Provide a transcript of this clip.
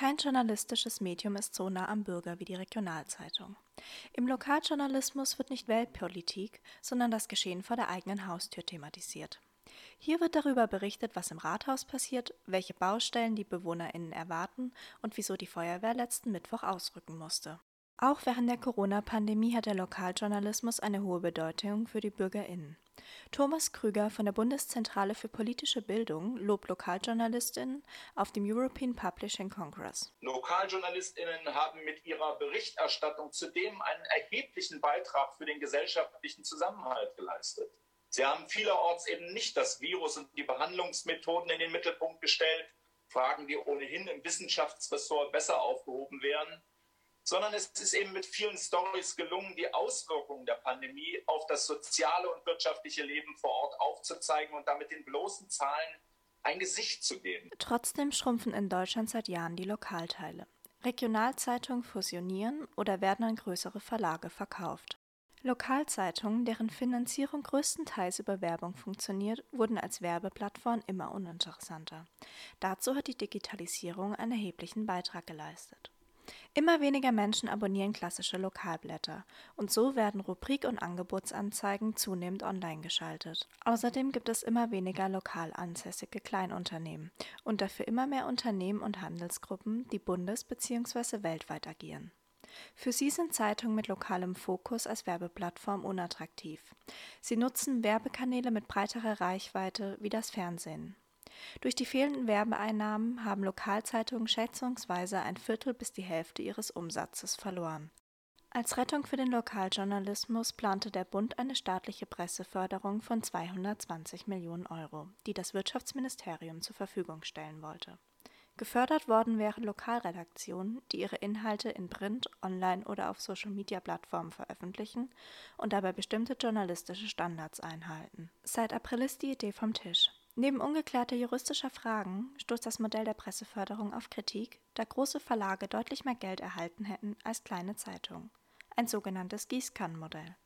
Kein journalistisches Medium ist so nah am Bürger wie die Regionalzeitung. Im Lokaljournalismus wird nicht Weltpolitik, sondern das Geschehen vor der eigenen Haustür thematisiert. Hier wird darüber berichtet, was im Rathaus passiert, welche Baustellen die BewohnerInnen erwarten und wieso die Feuerwehr letzten Mittwoch ausrücken musste. Auch während der Corona-Pandemie hat der Lokaljournalismus eine hohe Bedeutung für die BürgerInnen. Thomas Krüger von der Bundeszentrale für politische Bildung lobt Lokaljournalistinnen auf dem European Publishing Congress. Lokaljournalistinnen haben mit ihrer Berichterstattung zudem einen erheblichen Beitrag für den gesellschaftlichen Zusammenhalt geleistet. Sie haben vielerorts eben nicht das Virus und die Behandlungsmethoden in den Mittelpunkt gestellt, Fragen, die ohnehin im Wissenschaftsressort besser aufgehoben wären sondern es ist eben mit vielen Stories gelungen, die Auswirkungen der Pandemie auf das soziale und wirtschaftliche Leben vor Ort aufzuzeigen und damit den bloßen Zahlen ein Gesicht zu geben. Trotzdem schrumpfen in Deutschland seit Jahren die Lokalteile. Regionalzeitungen fusionieren oder werden an größere Verlage verkauft. Lokalzeitungen, deren Finanzierung größtenteils über Werbung funktioniert, wurden als Werbeplattform immer uninteressanter. Dazu hat die Digitalisierung einen erheblichen Beitrag geleistet. Immer weniger Menschen abonnieren klassische Lokalblätter und so werden Rubrik- und Angebotsanzeigen zunehmend online geschaltet. Außerdem gibt es immer weniger lokal ansässige Kleinunternehmen und dafür immer mehr Unternehmen und Handelsgruppen, die bundes- bzw. weltweit agieren. Für sie sind Zeitungen mit lokalem Fokus als Werbeplattform unattraktiv. Sie nutzen Werbekanäle mit breiterer Reichweite wie das Fernsehen. Durch die fehlenden Werbeeinnahmen haben Lokalzeitungen schätzungsweise ein Viertel bis die Hälfte ihres Umsatzes verloren. Als Rettung für den Lokaljournalismus plante der Bund eine staatliche Presseförderung von 220 Millionen Euro, die das Wirtschaftsministerium zur Verfügung stellen wollte. Gefördert worden wären Lokalredaktionen, die ihre Inhalte in Print, Online oder auf Social-Media-Plattformen veröffentlichen und dabei bestimmte journalistische Standards einhalten. Seit April ist die Idee vom Tisch. Neben ungeklärter juristischer Fragen stoßt das Modell der Presseförderung auf Kritik, da große Verlage deutlich mehr Geld erhalten hätten als kleine Zeitungen. Ein sogenanntes Gießkannenmodell.